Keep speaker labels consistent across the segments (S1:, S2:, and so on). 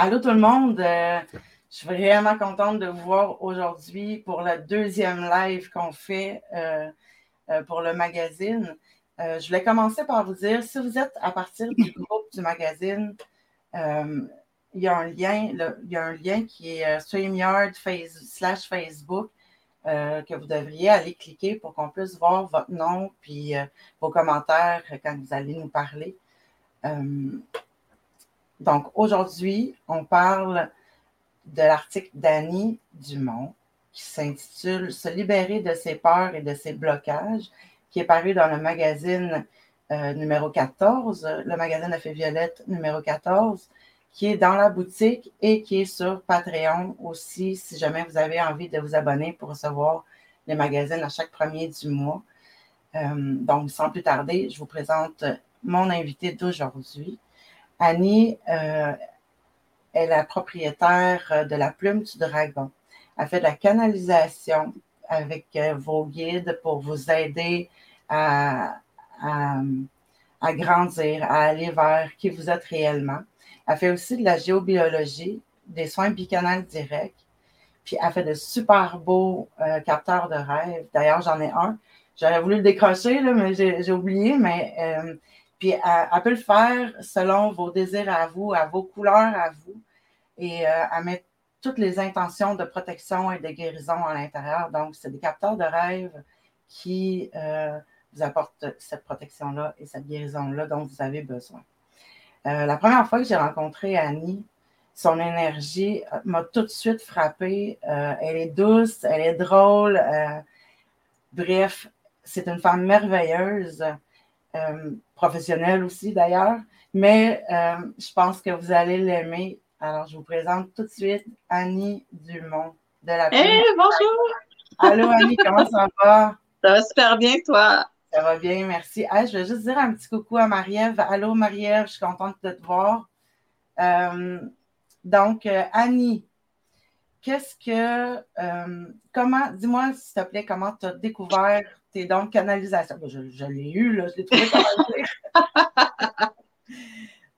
S1: Allô tout le monde, euh, je suis vraiment contente de vous voir aujourd'hui pour le deuxième live qu'on fait euh, euh, pour le magazine. je voulais commencer par vous dire, si vous êtes à partir du groupe du magazine, il y a un lien, il y a un lien qui est StreamYard slash Facebook que vous devriez aller cliquer pour qu'on puisse voir votre nom puis vos commentaires quand vous allez nous parler. Donc, aujourd'hui, on parle de l'article d'Annie Dumont qui s'intitule Se libérer de ses peurs et de ses blocages, qui est paru dans le magazine euh, numéro 14, le magazine Effet Violette numéro 14, qui est dans la boutique et qui est sur Patreon aussi, si jamais vous avez envie de vous abonner pour recevoir les magazines à chaque premier du mois. Euh, donc, sans plus tarder, je vous présente mon invité d'aujourd'hui. Annie euh, est la propriétaire euh, de la plume du dragon. Elle fait de la canalisation avec euh, vos guides pour vous aider à, grandir, à aller vers qui vous êtes réellement. Elle fait aussi de la géobiologie, des soins bicanal directs. Puis elle fait de super beaux capteurs de rêve. D'ailleurs, j'en ai un. J'aurais voulu le décrocher, là, mais j'ai oublié. Mais puis elle, peut le faire selon vos désirs à vous, à vos couleurs à vous, et euh, à mettre toutes les intentions de protection et de guérison à l'intérieur. Donc, c'est des capteurs de rêve qui euh, vous apportent cette protection-là et cette guérison-là dont vous avez besoin. Euh, la première fois que j'ai rencontré Annie, son énergie m'a tout de suite frappée. elle est douce, elle est drôle. bref, c'est une femme merveilleuse. Euh, professionnelle aussi d'ailleurs, mais euh, je pense que vous allez l'aimer. Alors, je vous présente tout de suite Annie Dumont de la
S2: Hey, bonjour!
S1: Allô Annie, comment ça va?
S2: Ça va super bien, toi?
S1: Ça va bien, merci. je vais juste dire un petit coucou à Marie-Ève. Allô Marie-Ève, je suis contente de te voir. Euh, donc, Annie, qu'est-ce que, comment, dis-moi s'il te plaît, comment tu as découvert tes dons de canalisation? Ben, je, l'ai eu, là, je l'ai trouvé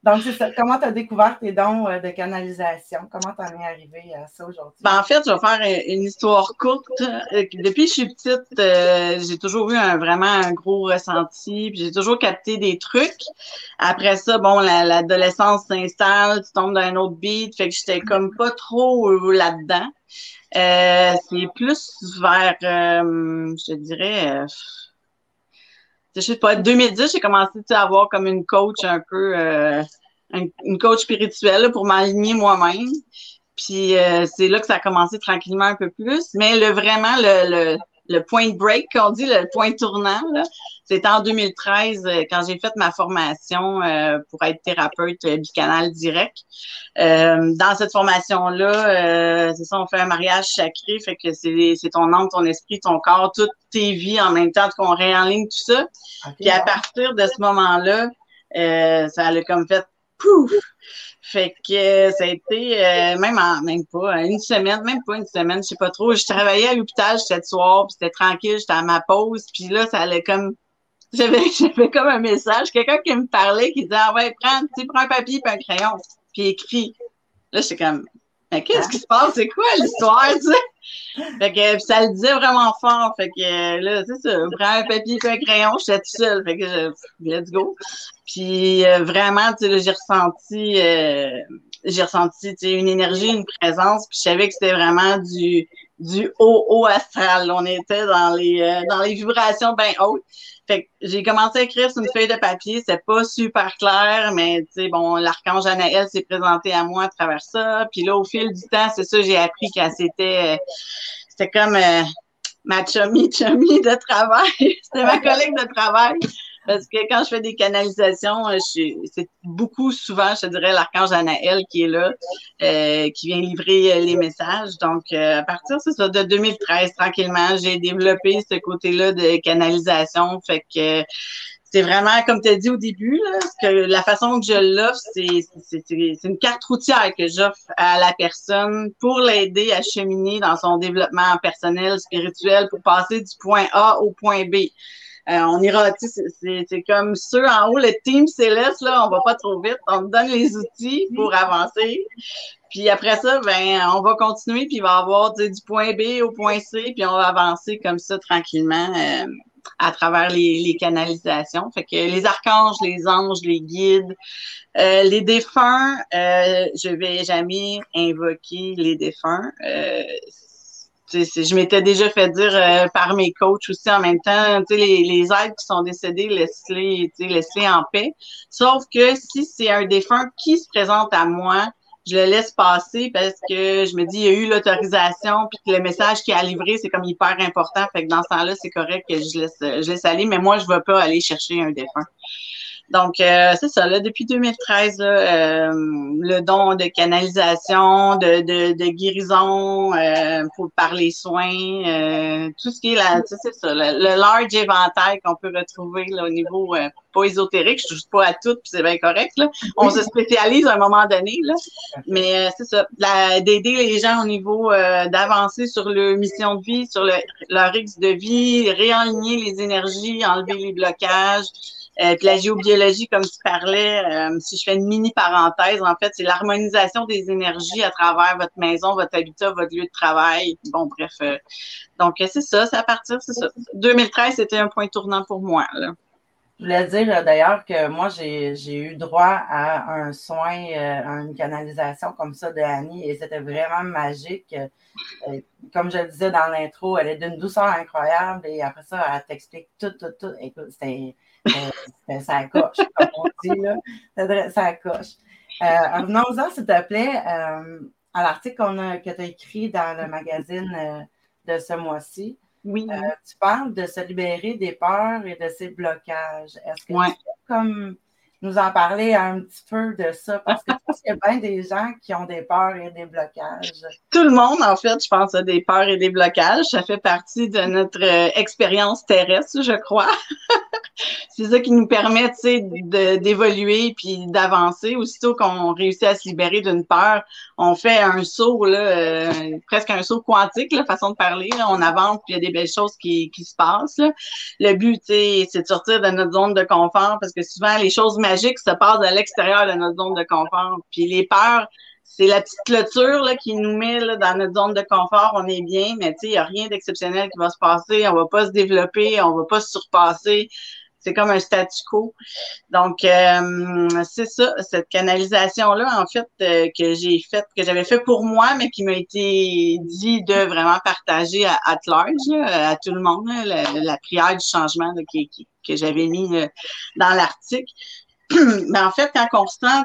S1: Donc, c'est ça. Comment tu as découvert tes dons euh, de canalisation? Comment tu en es arrivé à ça aujourd'hui?
S2: Ben, en fait, je vais faire une histoire courte. Euh, depuis que je suis petite, euh, j'ai toujours eu un, vraiment un gros ressenti, puis j'ai toujours capté des trucs. Après ça, bon, l'adolescence s'installe, tu tombes dans un autre beat, fait que j'étais comme pas trop là-dedans. Euh, c'est plus vers, euh, je dirais, je sais pas, 2010, j'ai commencé à avoir comme une coach un peu, une coach spirituelle pour m'aligner moi-même. Puis c'est là que ça a commencé tranquillement un peu plus. Mais le vraiment le, le, le point break, qu'on dit, le point tournant, c'était en 2013 euh, quand j'ai fait ma formation euh, pour être thérapeute euh, bicanal direct. dans cette formation-là, c'est ça, on fait un mariage sacré, fait que c'est ton âme, ton esprit, ton corps, toutes tes vies en même temps qu'on réenligne tout ça. Puis à partir de ce moment-là, ça a comme fait pouf! Fait que euh, ça a été euh, même en même pas une semaine, même pas une semaine, je sais pas trop. Je travaillais à l'hôpital cette soir, puis c'était tranquille, j'étais à ma pause, puis là, ça allait comme j'avais comme un message, quelqu'un qui me parlait qui disait Ah ouais, prends, prends un papier et un crayon, puis écris. Là, j'étais comme qu'est-ce qui se passe? C'est quoi l'histoire, tu sais? Fait que ça le disait vraiment fort. Fait que là, c'est ça, prends un papier et un crayon, j'étais tout seul. Fait que let's go. Puis euh, vraiment, tu sais, j'ai ressenti euh, j'ai ressenti une énergie, une présence, puis je savais que c'était vraiment du du haut haut astral. On était dans les euh, dans les vibrations bien hautes. Fait que j'ai commencé à écrire sur une feuille de papier, c'est pas super clair, mais tu sais bon, l'archange Anaël s'est présenté à moi à travers ça. Puis là, au fil du temps, c'est ça j'ai appris qu'elle c'était c'était comme ma chummy chummy de travail. c'était ma collègue de travail. Parce que quand je fais des canalisations, euh, c'est beaucoup souvent, je dirais, l'archange Anaël qui est là, euh, qui vient livrer euh, les messages. Donc, à partir de 2013, tranquillement, j'ai développé ce côté-là de canalisation. Fait que c'est vraiment, comme tu as dit au début, que la façon que je l'offre, c'est une carte routière que j'offre à la personne pour l'aider à cheminer dans son développement personnel, spirituel, pour passer du point A au point B. on ira, tu sais, c'est comme ceux en haut, le team céleste, là, on va pas trop vite. On te donne les outils pour avancer. Puis après ça, ben, on va continuer, puis il va y avoir du point B au point C, puis on va avancer comme ça tranquillement à travers les, canalisations. Fait que les archanges, les anges, les guides, euh, les défunts, euh, je vais jamais invoquer les défunts. Je m'étais déjà fait dire euh, par mes coachs aussi en même temps, les, les êtres qui sont décédés, laisse-les laisse en paix. Sauf que si c'est un défunt qui se présente à moi, je le laisse passer parce que je me dis, il y a eu l'autorisation, puis que le message qui a livré, c'est comme hyper important. Fait que dans ce temps-là, c'est correct que je laisse, je laisse aller, mais moi, je ne vais pas aller chercher un défunt. Donc, euh, c'est ça, là, depuis 2013, euh, le don de canalisation, de, de, de guérison euh, pour, par les soins, euh, tout ce qui est là, c'est ça, le, large éventail qu'on peut retrouver là, au niveau pas ésotérique, je touche pas à tout, puis c'est bien correct. Là. On se spécialise à un moment donné, là. mais c'est ça, d'aider les gens au niveau d'avancer sur leur mission de vie, sur le, leur X de vie, réaligner les énergies, enlever les blocages. Euh, puis la géobiologie, comme tu parlais, euh, si je fais une mini parenthèse, en fait, c'est l'harmonisation des énergies à travers votre maison, votre habitat, votre lieu de travail. Bon, bref. Euh, donc, c'est ça, c'est à partir, c'est ça. 2013, c'était un point tournant pour moi. Là.
S1: Je voulais dire d'ailleurs que moi, j'ai eu droit à un soin, à une canalisation comme ça de Annie et c'était vraiment magique. comme je le disais dans l'intro, elle est d'une douceur incroyable et après ça, elle t'explique tout, tout, tout. Écoute, c'était euh, ça coche, comme on dit, là. Ça coche. Euh, Revenons-en, s'il te plaît, euh, à l'article que tu as écrit dans le magazine de ce mois-ci. Oui. tu parles de se libérer des peurs et de ses blocages. Est-ce que tu peux comme nous en parler un petit peu de ça? Parce que je pense qu'il y a bien des gens qui ont des peurs et des blocages.
S2: Tout le monde, en fait, je pense, a des peurs et des blocages. Ça fait partie de notre expérience terrestre, je crois. c'est ça qui nous permet, tu sais, d'évoluer puis d'avancer. Aussitôt qu'on réussit à se libérer d'une peur, on fait un saut, là, euh, presque un saut quantique, la façon de parler. On avance, puis il y a des belles choses qui, qui se passent. Le but, c'est de sortir de notre zone de confort parce que souvent, les choses magiques se passent à l'extérieur de notre zone de confort. Puis les peurs, c'est la petite clôture là, qui nous met là, dans notre zone de confort, on est bien, mais il n'y a rien d'exceptionnel qui va se passer, on va pas se développer, on va pas se surpasser c'est comme un statu quo. Donc, euh, c'est ça, cette canalisation-là, en fait, euh, que j'ai faite, que j'avais fait pour moi, mais qui m'a été dit de vraiment partager à, à large, à tout le monde, la, prière du changement que j'avais mis euh, dans l'article. mais en fait, quand on ressent,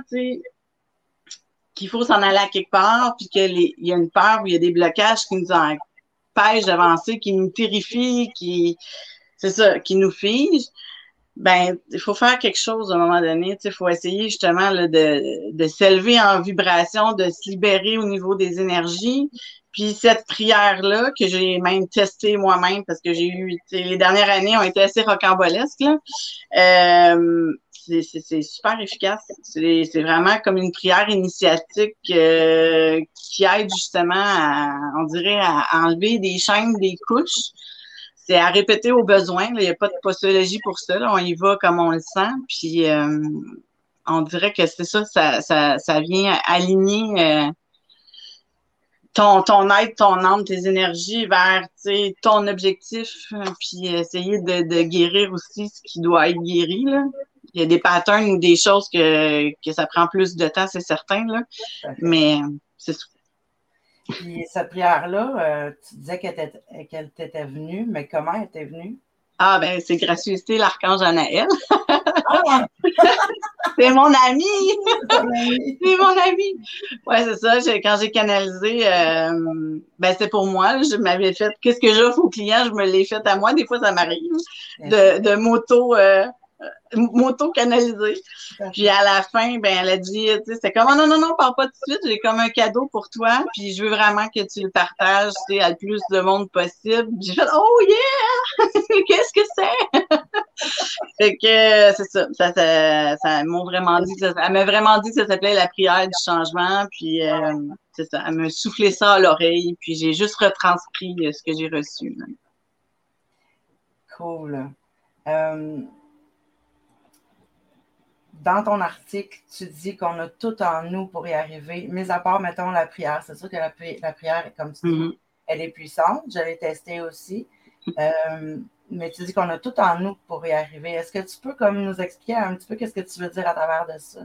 S2: qu'il faut s'en aller à quelque part, puis qu'il y a une peur ou il y a des blocages qui nous empêchent d'avancer, qui nous terrifient, qui, c'est ça, qui nous figent, ben, il faut faire quelque chose à un moment donné. Il faut essayer justement là, de, de s'élever en vibration, de se libérer au niveau des énergies. Puis cette prière-là, que j'ai même testée moi-même parce que j'ai eu, les dernières années ont été assez rocambolesques, là. Euh, c'est super efficace. C'est vraiment comme une prière initiatique euh, qui aide justement à, on dirait, à enlever des chaînes, des couches c'est à répéter au besoin. Il n'y a pas de postologie pour ça. On y va comme on le sent. Puis euh, on dirait que c'est ça, ça, ça, vient aligner euh, ton, ton être, ton âme, tes énergies vers ton objectif, puis essayer de, guérir aussi ce qui doit être guéri. Là. Il y a des patterns ou des choses que, que ça prend plus de temps, c'est certain. Là. Mais c'est ça.
S1: Puis cette prière-là, euh, tu disais qu'elle t'était venue, mais comment elle était venue?
S2: Ah, ben, c'est gratuité l'archange Anaël. Ah! c'est mon ami! c'est mon ami! Ouais, c'est ça. Quand j'ai canalisé, euh, ben, c'est pour moi. Je m'avais fait, qu'est-ce que j'offre aux clients? Je me l'ai fait à moi. Des fois, ça m'arrive de, de moto. Euh, moto canalisée. Puis à la fin, ben elle a dit, tu sais, c'est comme oh, non non non, parle pas tout de suite, j'ai comme un cadeau pour toi, puis je veux vraiment que tu le partages, tu sais, à le plus de monde possible. J'ai fait oh yeah, qu'est-ce que c'est? Fait que c'est ça, ça, ça, ça m'a vraiment dit, ça, elle m'a vraiment dit que ça s'appelait la prière du changement, puis euh, c'est ça, elle m'a soufflé ça à l'oreille, puis j'ai juste retranscrit euh, ce que j'ai reçu.
S1: Cool. Euh, dans ton article, tu dis qu'on a tout en nous pour y arriver, mis à part, mettons, la prière. C'est sûr que la, prière, comme tu dis, mm-hmm. elle est puissante. Je l'ai testée aussi. Euh, mais tu dis qu'on a tout en nous pour y arriver. Est-ce que tu peux comme nous expliquer un petit peu qu'est-ce que tu veux dire à travers de ça?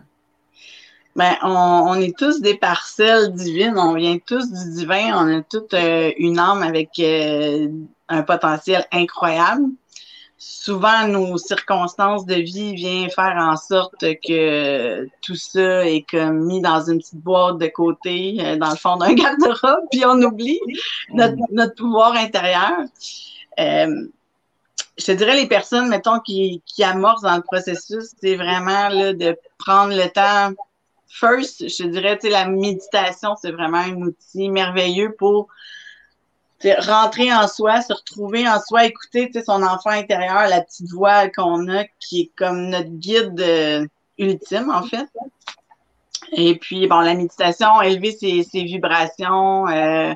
S2: Ben, on, est tous des parcelles divines, on vient tous du divin, on a toute euh, une âme avec euh, un potentiel incroyable. Souvent, nos circonstances de vie viennent faire en sorte que tout ça est comme mis dans une petite boîte de côté, euh, dans le fond d'un garde-robe, puis on oublie notre, pouvoir intérieur. je te dirais les personnes, mettons, qui, qui amorcent dans le processus, c'est vraiment de prendre le temps first, je dirais, tu la méditation, c'est vraiment un outil merveilleux pour rentrer en soi, se retrouver en soi, écouter son enfant intérieur, la petite voix qu'on a qui est comme notre guide euh, ultime, en fait. Et puis, bon, la méditation, élever ses, vibrations, euh,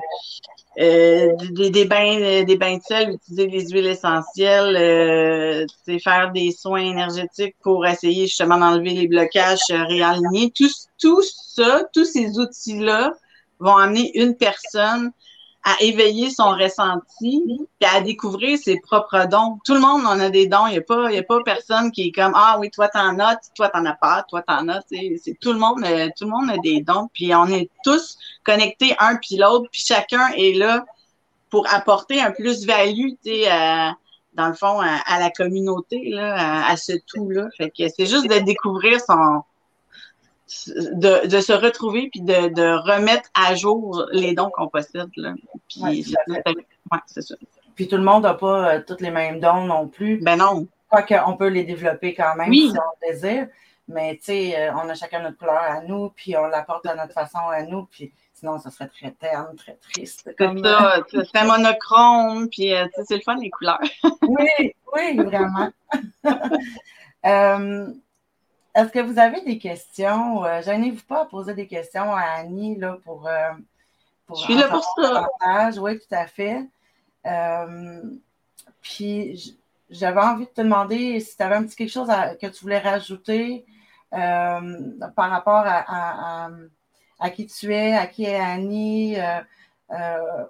S2: euh, des, bains, euh, des bains de sel, utiliser des huiles essentielles, euh, faire des soins énergétiques pour essayer justement d'enlever les blocages, réaligner. Tout, tout ça, tous ces outils-là vont amener une personne à éveiller son ressenti et à découvrir ses propres dons. Tout le monde en a des dons. Il n'y a pas, il y a pas personne qui est comme ah oui toi t'en as, toi t'en as pas, toi t'en as. C'est tout le monde, euh, tout le monde a des dons. Puis on est tous connectés un puis l'autre. Puis chacun est là pour apporter un plus-value, dans le fond, à, la communauté, là, à, ce tout-là. Fait que c'est juste de découvrir son, de, de, se retrouver puis de, de, remettre à jour les dons qu'on possède. Là. Puis,
S1: c'est ça. Puis tout le monde n'a pas euh, tous les mêmes dons non plus.
S2: Ben non.
S1: qu'on peut les développer quand même si on désire. Mais tu sais, euh, on a chacun notre couleur à nous, puis on l'apporte à notre façon à nous, puis sinon, ça serait très terne, très triste.
S2: Comme ça, c'est monochrome, puis euh, c'est le fun, les couleurs.
S1: oui, oui, vraiment. Est-ce que vous avez des questions? Euh, Gênez-vous pas à poser des questions à Annie là, pour, euh,
S2: pour. Je suis là pour ça.
S1: Oui, tout à fait. Euh, puis j'avais envie de te demander si tu avais un petit quelque chose que tu voulais rajouter par rapport à, à, qui tu es, à qui est Annie.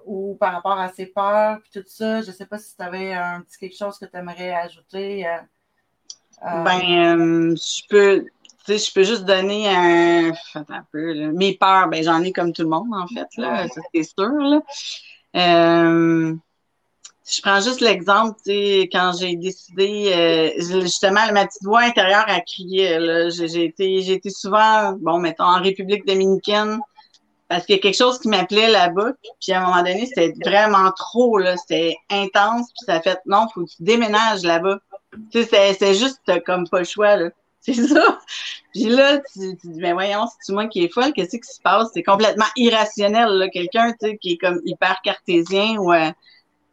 S1: ou par rapport à ses peurs, puis tout ça. Je ne sais pas si tu avais un petit quelque chose que tu aimerais ajouter.
S2: Euh, ben, euh, je peux, tu sais, je peux juste donner un, un peu, mes peurs, ben, j'en ai comme tout le monde, en fait, là, ça c'est sûr, là. Euh, je prends juste l'exemple, tu sais, quand j'ai décidé, justement, ma petite voix intérieure a crié, là, j'ai été, j'ai été souvent, bon, mettons, en République dominicaine, parce qu'il y a quelque chose qui m'appelait là-bas, puis à un moment donné, c'était vraiment trop, là, c'était intense, puis ça a fait, non, faut que tu déménages là-bas. Tu sais, c'est juste comme pas le choix, là. C'est ça. Puis là, tu, tu dis, mais voyons, c'est moi qui est folle, qu'est-ce qui se passe? C'est complètement irrationnel, là. Quelqu'un, tu sais, qui est comme hyper cartésien ou euh,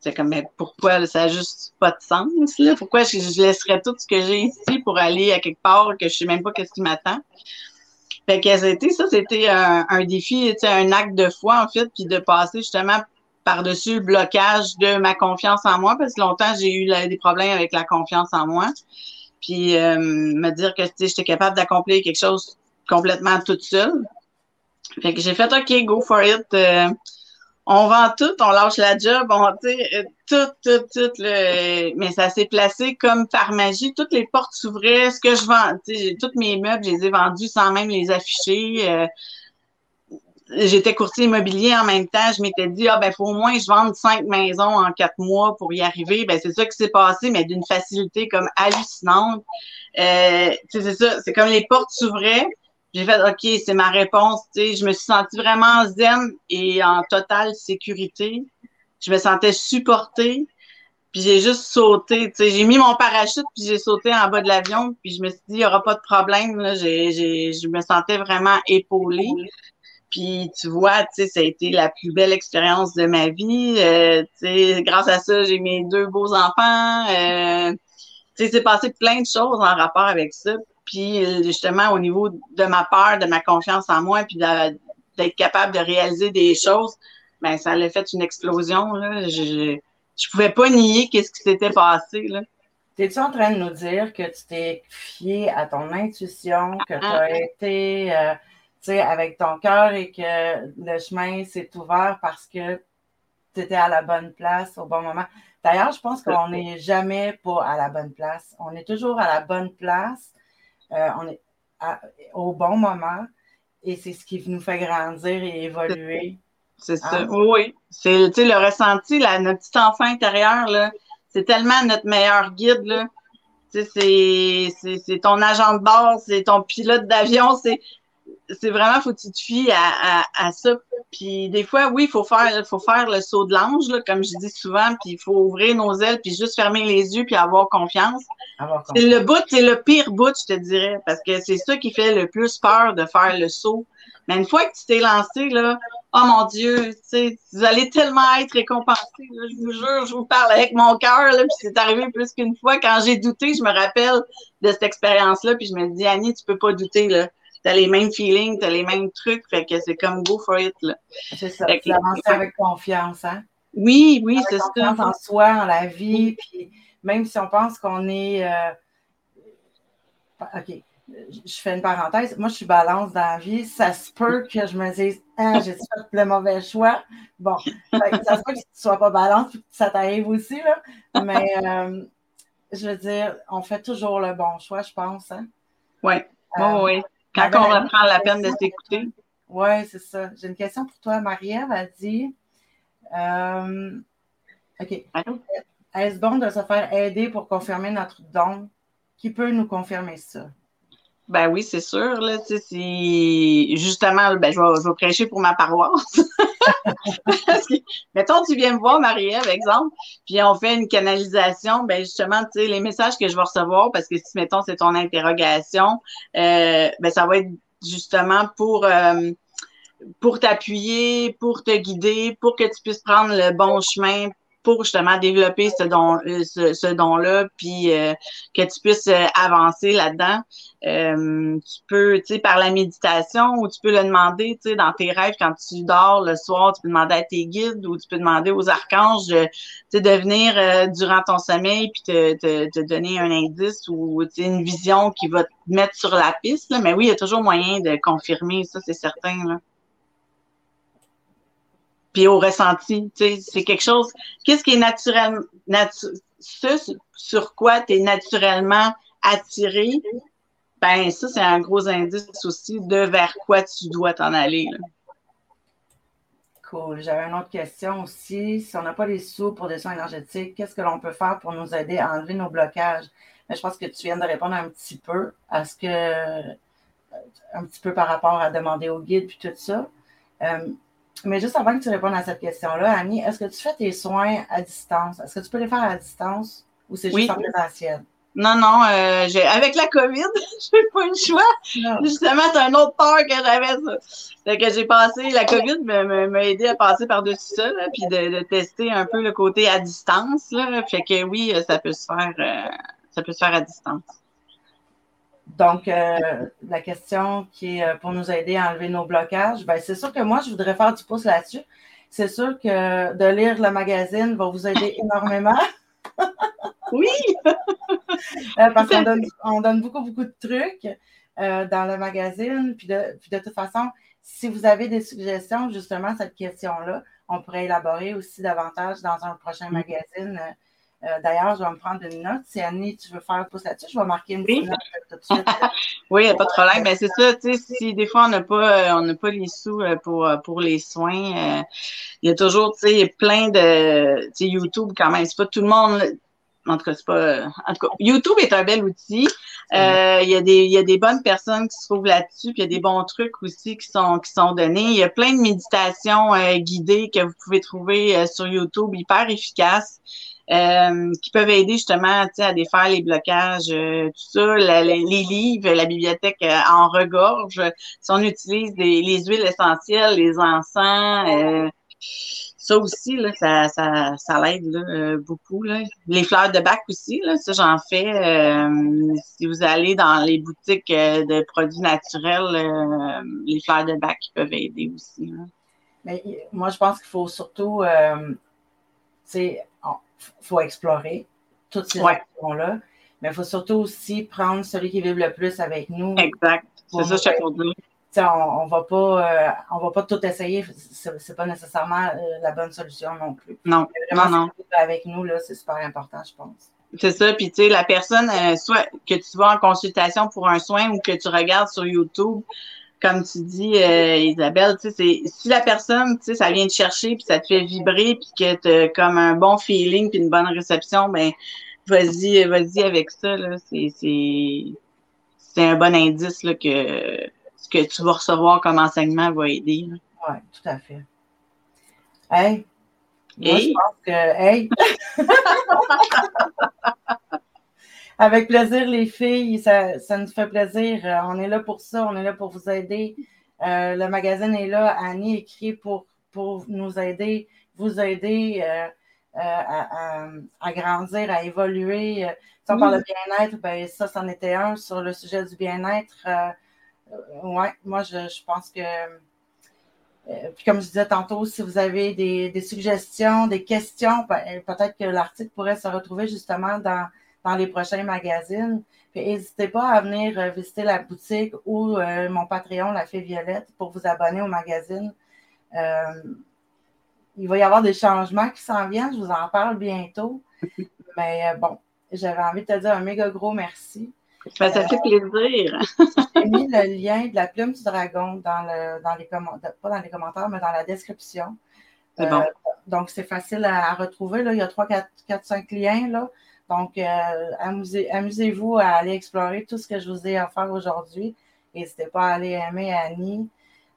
S2: c'est comme, mais pourquoi, ça n'a juste pas de sens, là? Pourquoi je, laisserais tout ce que j'ai ici pour aller à quelque part que je sais même pas qu'est-ce qui m'attend? Fait que ça, c'était un, un défi, un acte de foi, en fait, puis de passer justement par-dessus le blocage de ma confiance en moi, parce que longtemps, j'ai eu des problèmes avec la confiance en moi. Puis euh, me dire que j'étais capable d'accomplir quelque chose complètement toute seule. Fait que j'ai fait OK, go for it. Euh, on vend tout, on lâche la job, on euh, tout, tout, tout. Le... Mais ça s'est placé comme par magie. Toutes les portes s'ouvraient. Ce que je vends, tous mes meubles, je les ai vendus sans même les afficher j'étais courtier immobilier en même temps, je m'étais dit, ah, ben, faut au moins je vende cinq maisons en quatre mois pour y arriver. Ben, c'est ça qui s'est passé, mais d'une facilité comme hallucinante. Euh, c'est ça, c'est comme les portes s'ouvraient. J'ai fait, OK, c'est ma réponse. sais, je me suis sentie vraiment zen et en totale sécurité. Je me sentais supportée. Puis j'ai juste sauté. J'ai mis mon parachute, puis j'ai sauté en bas de l'avion. Puis je me suis dit, il n'y aura pas de problème. Là. J'ai, j'ai, je me sentais vraiment épaulée. Puis tu vois, tu sais, ça a été la plus belle expérience de ma vie. Euh, tu sais, grâce à ça, j'ai mes deux beaux enfants. Euh, tu sais, c'est passé plein de choses en rapport avec ça. Puis justement, au niveau de ma peur, de ma confiance en moi, puis d'être capable de réaliser des choses, ben ça a fait une explosion. Là. Je, je pouvais pas nier qu'est-ce qui s'était passé. Là.
S1: es-tu en train de nous dire que tu t'es fié à ton intuition, que tu as
S2: Ah.
S1: été euh, sais, avec ton cœur et que le chemin s'est ouvert parce que tu étais à la bonne place au bon moment? D'ailleurs, je pense qu'on n'est jamais pas à la bonne place. On est toujours à la bonne place. Euh, on est à- au bon moment. Et c'est ce qui nous fait grandir et évoluer.
S2: C'est ça.
S1: Ah.
S2: Oui. C'est, le ressenti, là, notre petit enfant intérieur, là, c'est tellement notre meilleur guide, là. C'est, c'est ton agent de bord, c'est ton pilote d'avion, c'est, c'est vraiment, faut que tu te fies à, à, à ça. Puis des fois, oui, il faut faire, faut faire le saut de l'ange, là, comme je dis souvent, puis il faut ouvrir nos ailes, puis juste fermer les yeux, puis avoir confiance.
S1: Avoir
S2: C'est le bout, c'est le pire bout, je te dirais, parce que c'est ça qui fait le plus peur de faire le saut. Mais une fois que tu t'es lancé, là, oh mon Dieu, tu sais, vous allez tellement être récompensé, là, je vous jure, je vous parle avec mon cœur, là, puis c'est arrivé plus qu'une fois. Quand j'ai douté, je me rappelle de cette expérience-là, puis je me dis, Annie, tu peux pas douter, là. T'as les mêmes feelings, t'as les mêmes trucs, fait que c'est comme go for it, là.
S1: C'est ça.
S2: Fait que-
S1: Tu avances avec confiance, hein?
S2: Oui, oui, c'est ça.
S1: confiance en soi, en la vie, puis même si on pense qu'on est. euh, OK, je fais une parenthèse. Moi, je suis balance dans la vie. Ça se peut que je me dise, ah, j'ai fait le mauvais choix. Bon, ça se peut que tu ne sois pas balance, puis que ça t'arrive aussi, là. Mais euh, je veux dire, on fait toujours le bon choix, je pense. Hein?
S2: Oui,
S1: Euh,
S2: oui. Quand on
S1: la-
S2: reprend la peine de s'écouter.
S1: Oui, c'est ça. J'ai une question pour toi. Marie-Ève a dit euh, OK. Est-ce bon de se faire aider pour confirmer notre don? Qui peut nous confirmer ça?
S2: Ben oui, c'est sûr. Là, justement, ben, je, vais, prêcher pour ma paroisse. Parce que, mettons, tu viens me voir, Marie-Ève, exemple, puis on fait une canalisation, ben justement, tu sais, les messages que je vais recevoir, parce que si, mettons, c'est ton interrogation, euh, ben ça va être justement pour euh, pour t'appuyer, pour te guider, pour que tu puisses prendre le bon chemin pour justement développer ce don euh, ce, ce don-là, puis euh, que tu puisses euh, avancer là-dedans. Tu peux, tu sais, par la méditation, ou tu peux le demander, tu sais, dans tes rêves, quand tu dors le soir, tu peux demander à tes guides, ou tu peux demander aux archanges, de, venir durant ton sommeil, puis te, te, donner un indice ou, une vision qui va te mettre sur la piste. Mais oui, il y a toujours moyen de confirmer, ça, c'est certain, là. Puis au ressenti, c'est quelque chose, qu'est-ce qui est naturel, natu ce sur quoi tu es naturellement attiré, ben ça, c'est un gros indice aussi de vers quoi tu dois t'en aller.
S1: Cool. J'avais une autre question aussi. Si on n'a pas les sous pour des soins énergétiques, qu'est-ce que l'on peut faire pour nous aider à enlever nos blocages? Mais je pense que tu viens de répondre un petit peu à ce que un petit peu par rapport à demander au guide puis tout ça. Euh, mais juste avant que tu répondes à cette question-là, Annie, est-ce que tu fais tes soins à distance? Est-ce que tu peux les faire à distance ou c'est
S2: Oui.
S1: juste en présentiel?
S2: Non, non, euh, avec la COVID, j'ai pas eu le choix.
S1: Non.
S2: Justement, c'est un autre peur que j'avais. Fait que j'ai passé, la COVID m'a- aidé à passer par-dessus ça, là, puis de, de tester un peu le côté à distance. Là. Fait que oui, ça peut se faire euh, ça peut se faire à distance.
S1: Donc, euh, la question qui est euh, pour nous aider à enlever nos blocages, ben, c'est sûr que moi, je voudrais faire du pouce là-dessus. C'est sûr que de lire le magazine va vous aider énormément.
S2: Oui!
S1: Euh, parce qu'on donne, on donne beaucoup, beaucoup de trucs euh, dans le magazine. Puis de, puis de toute façon, si vous avez des suggestions, justement, cette question-là, on pourrait élaborer aussi davantage dans un prochain
S2: Mm.
S1: magazine. Euh, D'ailleurs, je vais me prendre une note. Si Annie, tu veux faire un pouce là-dessus, je vais marquer une
S2: Oui.
S1: note tout de suite.
S2: Oui, il n'y a pas de problème. Mais c'est ça, tu sais, si des fois on n'a pas, euh, on pas les sous euh, pour, euh, pour les soins, euh, il y a toujours, tu sais, plein de, tu sais, YouTube quand même. C'est pas tout le monde. En tout cas, c'est pas. En tout cas, YouTube est un bel outil. Euh, Il y, a des- y a des bonnes personnes qui se trouvent là-dessus, puis il y a des bons trucs aussi qui sont, qui sont donnés. Il y a plein de méditations euh, guidées que vous pouvez trouver euh, sur YouTube, hyper efficaces, euh, qui peuvent aider justement à défaire les blocages, euh, tout ça. Les livres, la bibliothèque euh, en regorge. Si on utilise des, les huiles essentielles, les encens, euh, ça aussi, là, ça, ça, ça l'aide beaucoup. Là. Les fleurs de bac aussi, là, ça j'en fais. si vous allez dans les boutiques de produits naturels, les fleurs de bac peuvent aider aussi. là.
S1: Mais moi, je pense qu'il faut surtout, faut explorer toutes ces
S2: Ouais.
S1: options-là. Mais il faut surtout aussi prendre celui qui vibre le plus avec nous.
S2: Exact. C'est ça, je pour dire.
S1: On, on va pas euh, on va pas tout essayer, c'est pas nécessairement euh, la bonne solution non plus.
S2: Non,
S1: vraiment,
S2: non, non.
S1: Avec nous, là, c'est super important, je pense.
S2: C'est ça, puis tu sais, la personne, euh, soit que tu vas en consultation pour un soin ou que tu regardes sur YouTube, comme tu dis, Isabelle, tu sais, si la personne, tu sais, ça vient te chercher, puis ça te fait vibrer, puis que tu as comme un bon feeling, puis une bonne réception, ben vas-y, vas-y avec ça, là. C'est un bon indice là, que ce que tu vas recevoir comme enseignement va aider.
S1: Oui, tout à fait. Hey! Moi, je pense que, hey! Avec plaisir, les filles, ça, ça, nous fait plaisir. Euh, on est là pour ça, on est là pour vous aider. Euh, le magazine est là. Annie écrit pour, pour nous aider, vous aider euh, à, à, grandir, à évoluer. Si on parle de bien-être, ben, ça, c'en était un sur le sujet du bien-être. oui, moi, je, je, pense que. puis comme je disais tantôt, si vous avez des, des suggestions, des questions, ben, peut-être que l'article pourrait se retrouver justement dans dans les prochains magazines. n'hésitez pas à venir euh, visiter la boutique ou euh, mon Patreon, La Fée Violette, pour vous abonner au magazine. Euh, il va y avoir des changements qui s'en viennent, je vous en parle bientôt. Mais bon, j'avais envie de te dire un méga gros merci.
S2: ça fait plaisir.
S1: J'ai mis le lien de la plume du dragon dans, le, dans les commentaires, pas dans les commentaires, mais dans la description.
S2: Bon.
S1: donc, c'est facile à, retrouver. Là. Il y a 3, 4, 4 5 liens. Là. Donc, euh, amusez-vous à aller explorer tout ce que je vous ai offert aujourd'hui. N'hésitez pas à aller aimer Annie.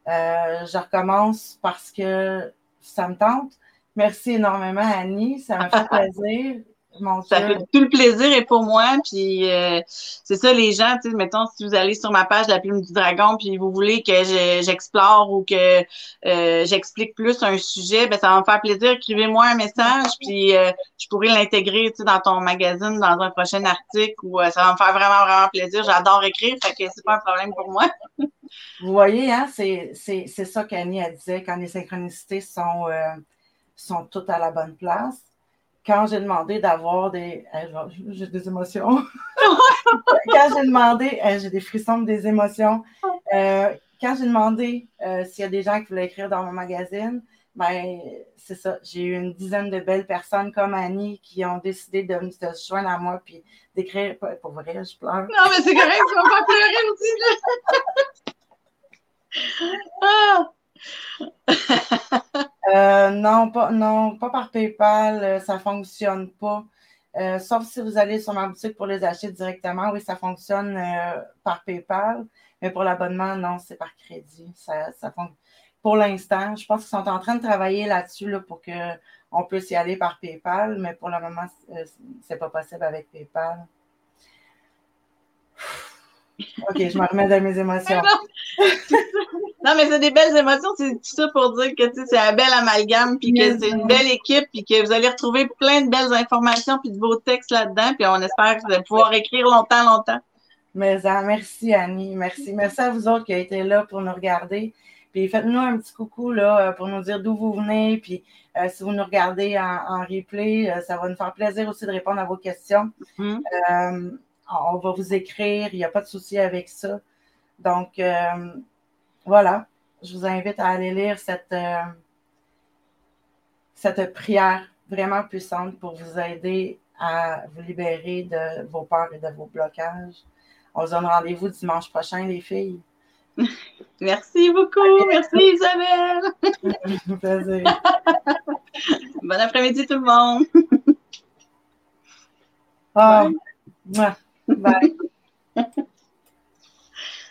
S1: Euh, je recommence parce que ça me tente. Merci énormément, Annie. Ça m'a fait plaisir
S2: ça fait tout le plaisir et pour moi. Puis euh, c'est ça, les gens, tu sais, mettons, si vous allez sur ma page La Plume du Dragon, puis vous voulez que j'explore ou que euh, j'explique plus un sujet, ben ça va me faire plaisir. Écrivez-moi un message, puis euh, je pourrais l'intégrer, tu sais, dans ton magazine, dans un prochain article, ou ça va me faire vraiment, vraiment plaisir. J'adore écrire, fait que c'est pas un problème pour moi.
S1: vous voyez, hein, c'est ça qu'Annie a disait, quand les synchronicités sont, sont toutes à la bonne place quand j'ai demandé d'avoir des. j'ai des émotions. quand j'ai demandé, j'ai des frissons, des émotions. Euh, quand j'ai demandé euh, s'il y a des gens qui voulaient écrire dans mon magazine, ben, c'est ça. J'ai eu une dizaine de belles personnes comme Annie qui ont décidé de, se joindre à moi puis d'écrire. Pour vrai, je pleure.
S2: Non, mais c'est correct, tu vas pas pleurer aussi.
S1: ah! Euh, non, pas, non, pas par PayPal, euh, ça ne fonctionne pas. Euh, sauf si vous allez sur ma boutique pour les acheter directement, oui, ça fonctionne par PayPal. Mais pour l'abonnement, non, c'est par crédit. Ça, ça Pour l'instant, je pense qu'ils sont en train de travailler là-dessus là, pour qu'on puisse y aller par PayPal, mais pour le moment, c'est pas possible avec PayPal. OK, je me remets dans mes émotions.
S2: Non, mais c'est des belles émotions. C'est tout ça pour dire que c'est un bel amalgame, puis que c'est une belle équipe, puis que vous allez retrouver plein de belles informations, puis de beaux textes là-dedans. Puis on espère que vous allez pouvoir écrire longtemps, longtemps.
S1: Mais ah, merci, Annie. Merci. Merci à vous autres qui avez été là pour nous regarder. Puis faites-nous un petit coucou là, pour nous dire d'où vous venez. Puis euh, si vous nous regardez en, replay, euh, ça va nous faire plaisir aussi de répondre à vos questions. Mm-hmm. Euh, on va vous écrire, il n'y a pas de souci avec ça. Donc, voilà, je vous invite à aller lire cette, euh, cette prière vraiment puissante pour vous aider à vous libérer de vos peurs et de vos blocages. On se donne rendez-vous dimanche prochain, les filles.
S2: Merci beaucoup. Merci Isabelle.
S1: plaisir.
S2: bon après-midi tout le monde.
S1: oh. Bye.